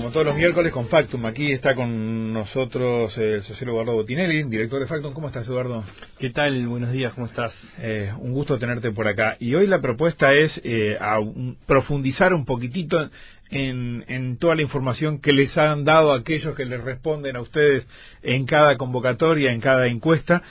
como todos los miércoles, con Factum. Aquí está con nosotros el sociólogo Eduardo Botinelli, director de Factum. ¿Cómo estás, Eduardo? ¿Qué tal? Buenos días, ¿cómo estás? Eh, un gusto tenerte por acá. Y hoy la propuesta es eh, profundizar un poquitito en, en, toda la información que les han dado aquellos que les responden a ustedes en cada convocatoria, en cada encuesta.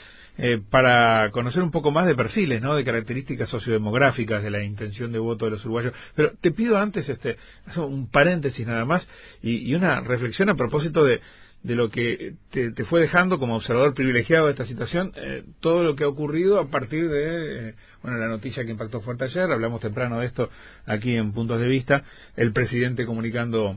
Eh, para conocer un poco más de perfiles, ¿no? De características sociodemográficas de la intención de voto de los uruguayos. Pero te pido antes este un paréntesis nada más y, una reflexión a propósito de, de lo que te, fue dejando como observador privilegiado de esta situación, eh, todo lo que ha ocurrido a partir de, eh, bueno, la noticia que impactó fuerte ayer, hablamos temprano de esto aquí en Puntos de Vista, el presidente comunicando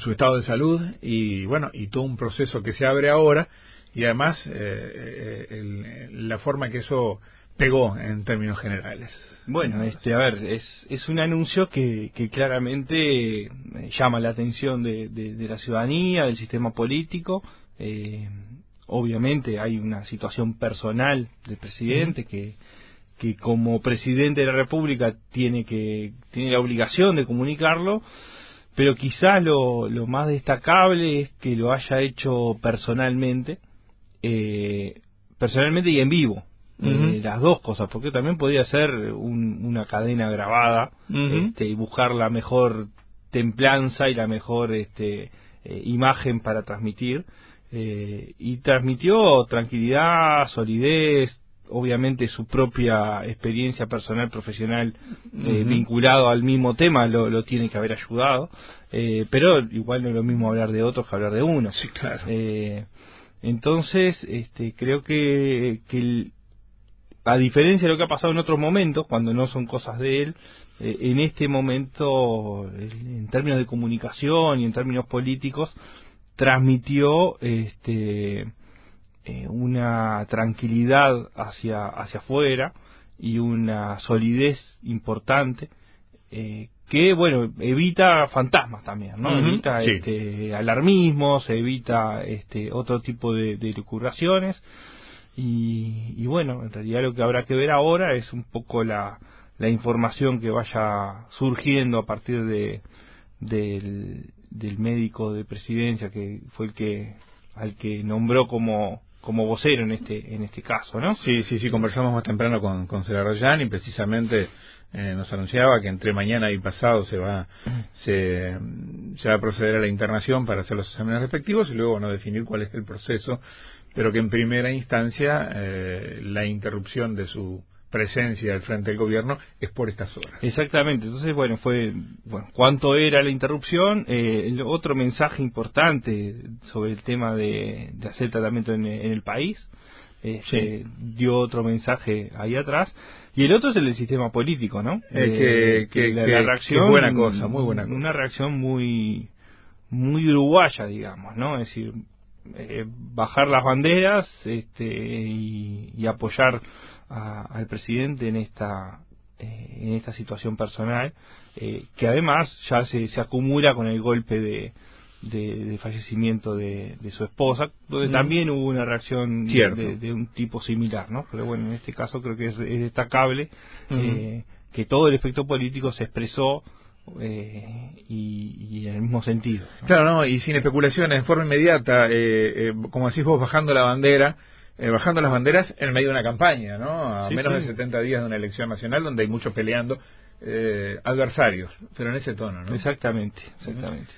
su estado de salud y, bueno, y todo un proceso que se abre ahora y además eh, eh, la forma que eso pegó en términos generales. Bueno, este, a ver, es, es un anuncio que, que claramente eh, llama la atención de, de, la ciudadanía, del sistema político. obviamente hay una situación personal del presidente que, que como presidente de la República tiene que tiene la obligación de comunicarlo pero quizás lo, lo más destacable es que lo haya hecho personalmente eh, personalmente y en vivo. Eh, las dos cosas, porque también podría ser una cadena grabada este, y buscar la mejor templanza y la mejor este, eh, imagen para transmitir. Eh, y transmitió tranquilidad, solidez, obviamente su propia experiencia personal, profesional, vinculado al mismo tema, lo, lo, tiene que haber ayudado. pero igual no es lo mismo hablar de otros que hablar de uno. Sí, claro. Entonces, este, creo que, que a diferencia de lo que ha pasado en otros momentos, cuando no son cosas de él, eh, en este momento, en términos de comunicación y en términos políticos, transmitió este, eh, una tranquilidad hacia, hacia afuera y una solidez importante eh, que bueno evita fantasmas también no evita este, alarmismos evita este otro tipo de, de y, y, bueno en realidad lo que habrá que ver ahora es un poco la, la información que vaya surgiendo a partir de del, del médico de presidencia que fue el que al que nombró como como vocero en este en este caso, ¿no? Sí, sí, sí, conversamos más temprano con, con y precisamente eh, nos anunciaba que entre mañana y pasado se va se, se, va a proceder a la internación para hacer los exámenes respectivos y luego no definir cuál es el proceso pero que en primera instancia eh, la interrupción de su presencia al frente del gobierno es por estas horas. Exactamente, entonces bueno, fue bueno, cuánto era la interrupción, eh, el otro mensaje importante sobre el tema de, de hacer tratamiento en, en el país, este, dio otro mensaje ahí atrás. Y el otro es el del sistema político no que, la, reacción buena cosa muy buena una reacción muy muy uruguaya digamos no es decir eh, bajar las banderas este y, apoyar al presidente en esta eh, en esta situación personal eh, que además ya se, se acumula con el golpe de de, fallecimiento de, su esposa, donde también hubo una reacción de, un tipo similar, ¿no? Pero bueno, en este caso creo que es, destacable eh, que todo el efecto político se expresó eh, y, en el mismo sentido. Claro, no, y sin especulaciones, en forma inmediata, eh, como decís vos, bajando la bandera, bajando las banderas en medio de una campaña, ¿no? A menos de 70 días de una elección nacional donde hay muchos peleando adversarios, pero en ese tono, ¿no? Exactamente, exactamente.